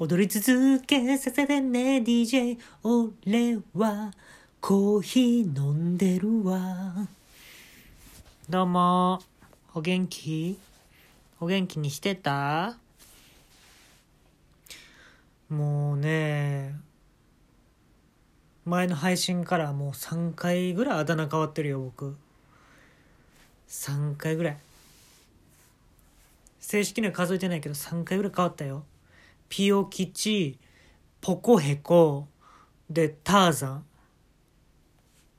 踊り続けさせてね DJ 俺はコーヒー飲んでるわ。どうもお元気？お元気にしてた？もうね前の配信からもう3回ぐらいあだ名変わってるよ僕。3回ぐらい。正式には数えてないけど3回ぐらい変わったよ。ピオ吉ポコヘコでターザン。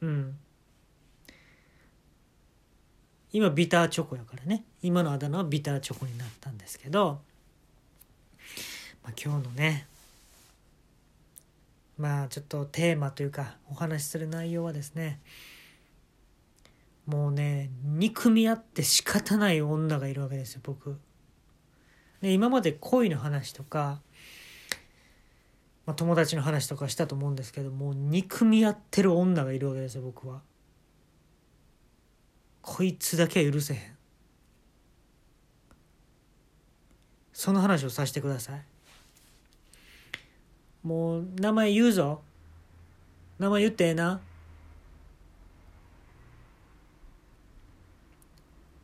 うん。今ビターチョコやからね。今のあだ名はビターチョコになったんですけど、まあ、今日のねまあちょっとテーマというかお話しする内容はですねもうね憎み合って仕方ない女がいるわけですよ僕。で今まで恋の話とか、まあ、友達の話とかしたと思うんですけどもう憎み合ってる女がいるわけですよ僕は。こいつだけは許せへん。その話をさせてください。もう名前言うぞ。名前言ってええな。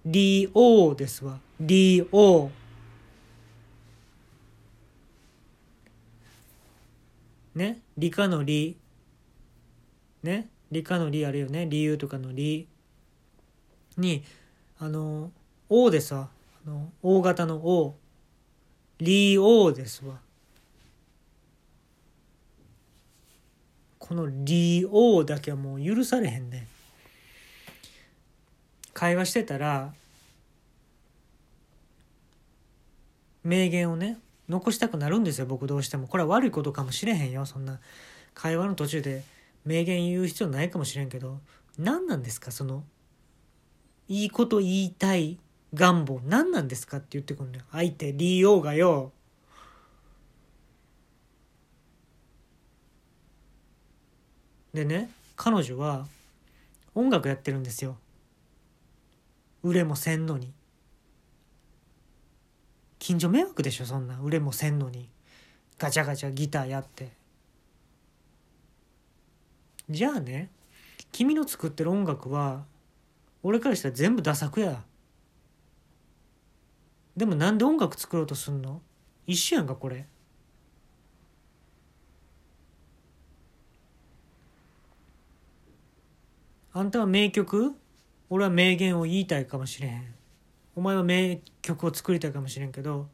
リオですわ。リオ。ね理科の理。ね理科の理あるよね。理由とかの理。にあの「O」ですわあの大型の「O」「リオ」ですわ。この「リオ」だけはもう許されへんね会話してたら名言をね残したくなるんですよ僕どうしても。これは悪いことかもしれへんよ。そんな会話の途中で名言言う必要ないかもしれんけど。何なんですかそのいいこと言いたい願望。何なんですかって言ってくるんだよ。相手利用がよ。でね彼女は音楽やってるんですよ。売れもせんのに。近所迷惑でしょそんな。売れもせんのに。ガチャガチャギターやって。じゃあね君の作ってる音楽は俺からしたら全部ダサくや。でもなんで音楽作ろうとすんの？一緒やんかこれ。あんたは名曲？俺は名言を言いたいかもしれへん。お前は名曲を作りたいかもしれんけど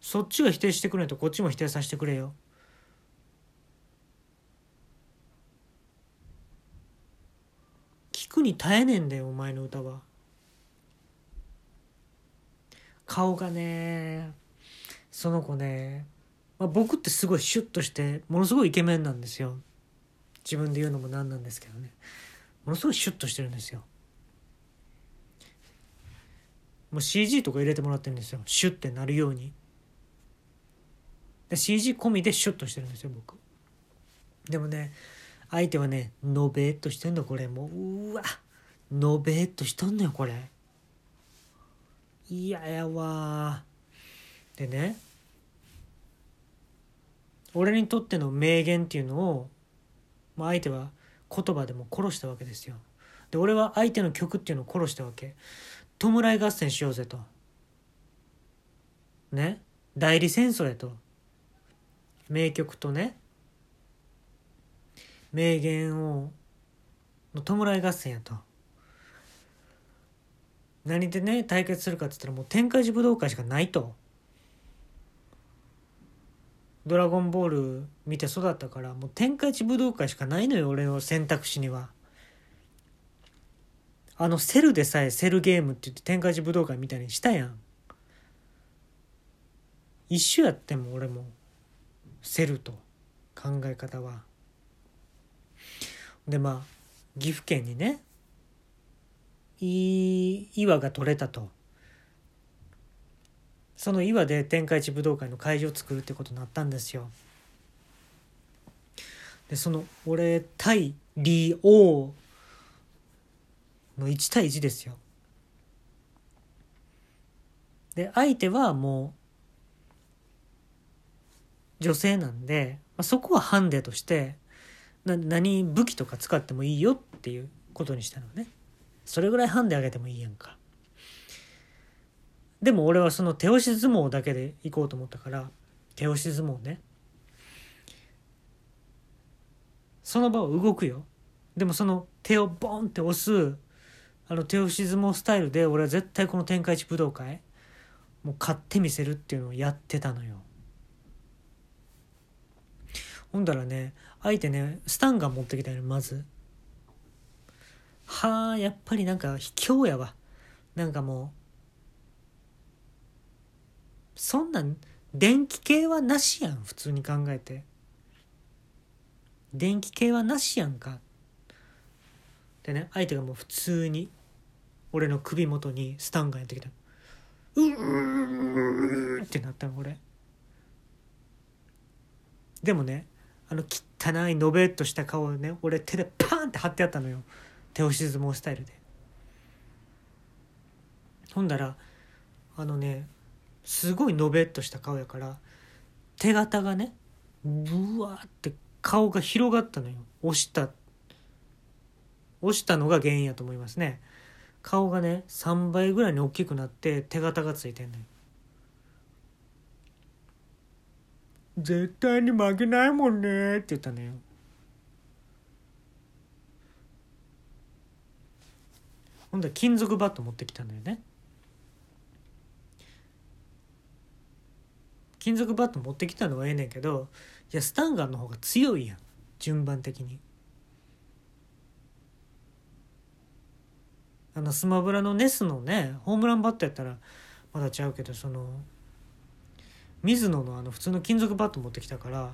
そっちが否定してくれんとこっちも否定させてくれよ。聞くに耐えねえんだよお前の歌は。顔がねその子ね、まあ、僕ってすごいシュッとしてものすごいイケメンなんですよ。自分で言うのもなんなんですけどね。ものすごいシュッとしてるんですよ。もう CG とか入れてもらってるんですよ。シュッてなるように。で CG 込みでシュッとしてるんですよ僕。でもね相手はねのべっとしてんのこれ。もううわのべっとしとんのよこれ。嫌ややわでね俺にとっての名言っていうのを、まあ、相手は言葉でも殺したわけですよ。で俺は相手の曲っていうのを殺したわけ。弔い合戦しようぜと。ね？代理戦争やと。名曲とね。名言をの弔い合戦やと。何でね対決するかって言ったらもう天下寺武道会しかないと。ドラゴンボール見て育ったからもう天下一武道会しかないのよ俺の選択肢には。あのセルでさえセルゲームって言って天下一武道会みたいにしたやん。一緒やっても俺も。セルと考え方は。でまあ岐阜県にねいい岩が取れたと。その岩で天下一武道会の会場を作るってことになったんですよ。でその俺対李王の1対1ですよ。で相手はもう女性なんで、まあ、そこはハンデとしてな何武器とか使ってもいいよっていうことにしたのね。それぐらいハンデあげてもいいやんか。でも俺はその手押し相撲だけで行こうと思ったから手押し相撲ね。その場を動くよ。でもその手をボンって押すあの手押し相撲スタイルで俺は絶対この天下一武道会もう勝ってみせるっていうのをやってたのよ。ほんだらね相手ねスタンガン持ってきたよねまず。はあやっぱりなんか卑怯やわ。なんかもうそんなん電気系はなしやん普通に考えて。電気系はなしやんか。でね相手がもう普通に俺の首元にスタンガンやってきた。うーってなったの俺。でもねあの汚いのべっとした顔をね俺手でパーンって貼ってあったのよ。手押し相撲スタイルで。ほんだらあのねすごいのべっとした顔やから手形がねブワーって顔が広がったのよ。押した。押したのが原因やと思いますね。顔がね3倍ぐらいに大きくなって手形がついてんのよ。絶対に負けないもんねって言ったのよ。ほんで金属バット持ってきたんだよね。金属バット持ってきたのはええねんけどいやスタンガンの方が強いやん順番的に。あのスマブラのネスのねホームランバットやったらまだちゃうけどその水野のあの普通の金属バット持ってきたから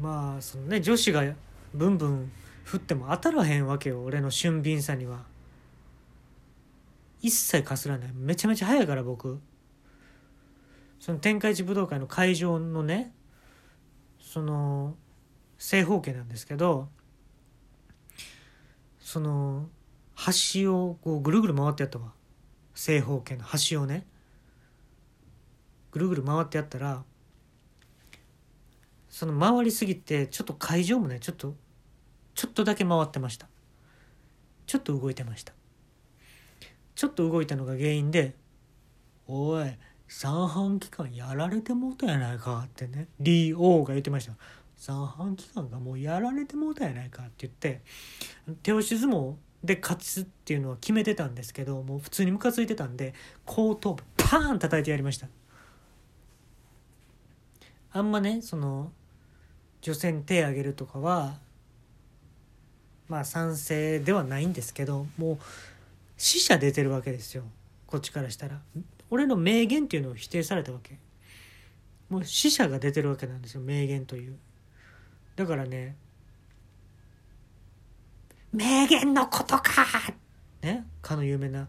まあそのね女子がブンブン振っても当たらへんわけよ俺の俊敏さには。一切かすらない。めちゃめちゃ速いから僕。その天下一武道会の会場のねその正方形なんですけどその端をこうぐるぐる回ってやったわ。正方形の端をね。ぐるぐる回ってやったらその回りすぎてちょっと会場もねちょっとちょっとだけ回ってました。ちょっと動いてました。ちょっと動いたのが原因で「おい三半規管やられてもうたやないか」ってねリー・オーが言ってました。三半規管がもうやられてもうたやないかって言って手押し相撲で勝つっていうのは決めてたんですけどもう普通にムカついてたんで後頭部パーン叩いてやりました。あんまねその女性に手あげるとかはまあ賛成ではないんですけどもう死者出てるわけですよ。こっちからしたら。俺の名言っていうのを否定されたわけ。もう死者が出てるわけなんですよ名言という。だからね名言のことか。ねかの有名な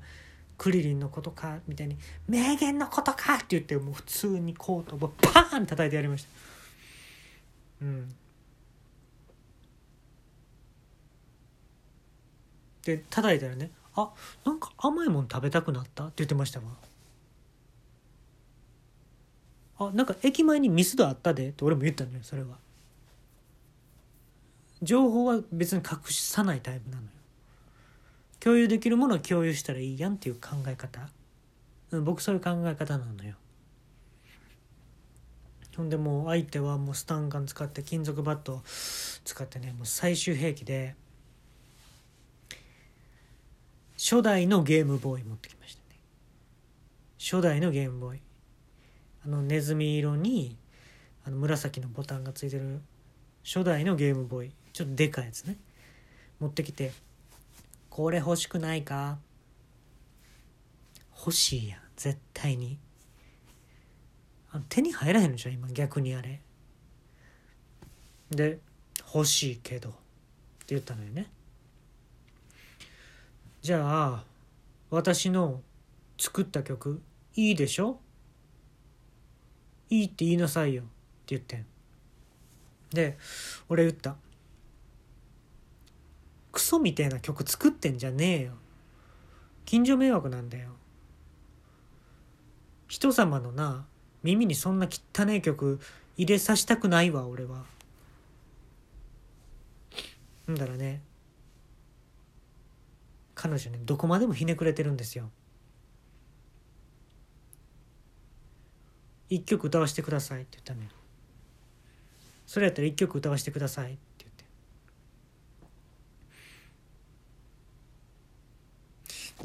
クリリンのことかみたいに名言のことかって言ってもう普通にコートをパーン叩いてやりました。うん。で叩いたらね「あなんか甘いもん食べたくなった?」って言ってましたわ。あなんか駅前にミスドあったでって俺も言ったのよそれは情報は別に隠さないタイプなのよ。共有できるものを共有したらいいやんっていう考え方、僕そういう考え方なのよ。ほんでもう相手はもうスタンガン使って金属バット使ってねもう最終兵器で初代のゲームボーイ持ってきましたね。初代のゲームボーイ。あのネズミ色にあの紫のボタンがついてる初代のゲームボーイ。ちょっとでかいやつね。持ってきて「これ欲しくないか?」欲しいやん。絶対にあの手に入らへんのじゃ今逆にあれ。で「欲しいけど」って言ったのよねじゃあ私の作った曲いいでしょ？いいって言いなさいよって言ってん。で俺言った。クソみたいな曲作ってんじゃねえよ。近所迷惑なんだよ。人様のな耳にそんな汚い曲入れさしたくないわ俺は。んだらね。彼女ねどこまでもひねくれてるんですよ。一曲歌わせてくださいって言ったのよ。それやったら一曲歌わせてください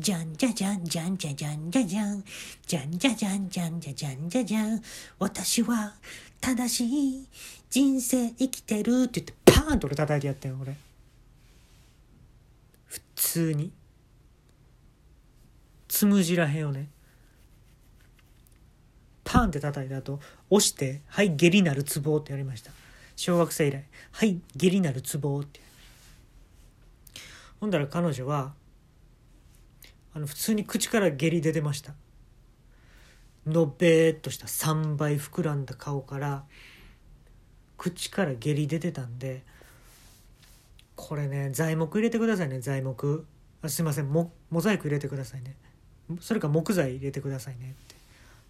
じゃんじゃじゃんじゃんじゃじゃんじゃじゃんじゃんじゃじゃんじゃんじゃじゃんじゃじゃん私は正しい人生生きてるって言ってパーンと俺叩いてやったよ俺。普通に。つむじらへんをね。パーンって叩いた後押して「はい下痢なるツボ」ってやりました。小学生以来「はい下痢なるツボ」って。ほんだら彼女はあの普通に口から下痢出てました。のべーっとした。3倍膨らんだ顔から口から下痢出てたんでこれね材木入れてくださいね材木。あすいません。モモザイク入れてくださいね。それか木材入れてくださいねって。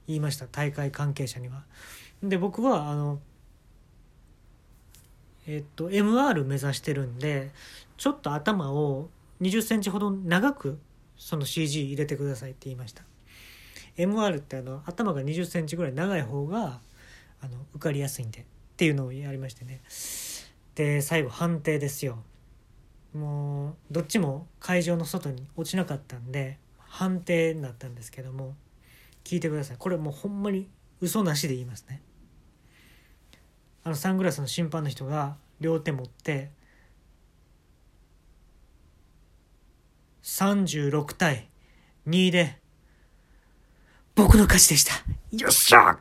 言いました大会関係者には。で僕はあのえっと MR 目指してるんでちょっと頭を2 0センチほど長くその CG 入れてくださいって言いました。MR ってあの頭が2 0センチぐらい長い方があの受かりやすいんでっていうのをやりましてね。で最後判定ですよ。もうどっちも会場の外に落ちなかったんで判定になったんですけども聞いてください。これもうほんまに嘘なしで言いますね。あのサングラスの審判の人が両手持って36対2で僕の勝ちでした。よっしゃ